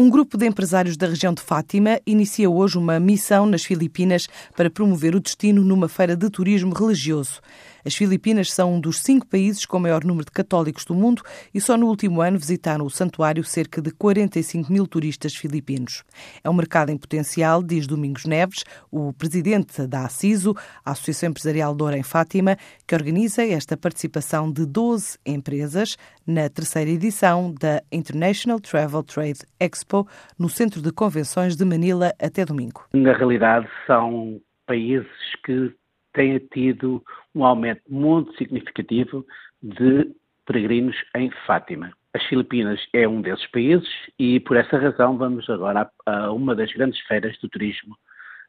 Um grupo de empresários da região de Fátima inicia hoje uma missão nas Filipinas para promover o destino numa feira de turismo religioso. As Filipinas são um dos cinco países com maior número de católicos do mundo e só no último ano visitaram o santuário cerca de 45 mil turistas filipinos. É um mercado em potencial, diz Domingos Neves, o presidente da ACISO, a Associação Empresarial Doura em Fátima, que organiza esta participação de 12 empresas na terceira edição da International Travel Trade Expo no Centro de Convenções de Manila até domingo. Na realidade, são países que têm tido um aumento muito significativo de peregrinos em Fátima. As Filipinas é um desses países e por essa razão vamos agora a, uma das grandes feiras do turismo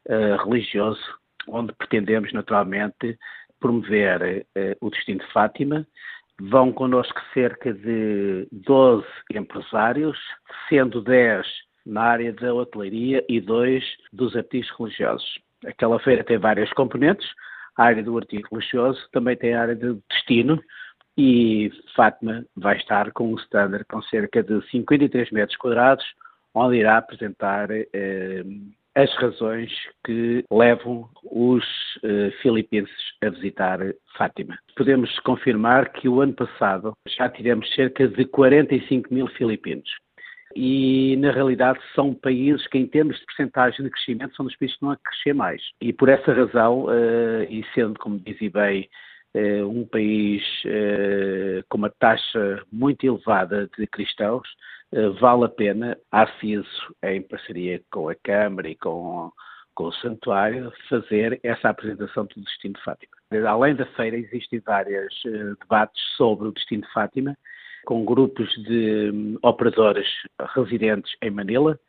uh, religioso, onde pretendemos naturalmente promover uh, o destino de Fátima. Vão connosco cerca de 12 empresários, sendo 10 na área da hotelaria e 2 dos artigos religiosos. Aquela feira tem várias componentes, a área do artigo religioso, também tem a área de destino e Fátima vai estar com um standard com cerca de 53 metros quadrados, onde irá apresentar eh, as razões que levam os eh, filipenses a visitar Fátima. Podemos confirmar que o ano passado já tivemos cerca de 45 mil filipinos e na realidade são países que em termos de percentagem de crescimento são dos países que não a crescer mais. E por essa razão, uh, e sendo, como dizia bem, uh, um país uh, com uma taxa muito elevada de cristãos, vale a pena, a CISO, em parceria com a Câmara e com, com o Santuário, fazer essa apresentação do destino de Fátima. Além da feira, existem vários debates sobre o destino de Fátima, com grupos de hum, operadores residentes em Manila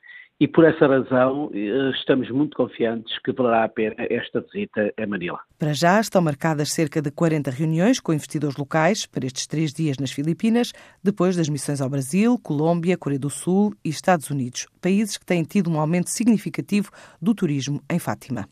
e por essa razão eh, estamos muito confiantes que valerá a pena esta visita a Manila. Para já estão marcadas cerca de 40 reuniões com investidores locais para estes três dias nas Filipinas, depois das missões ao Brasil, Colômbia, Coreia do Sul e Estados Unidos, países que têm tido um aumento significativo do turismo em Fátima.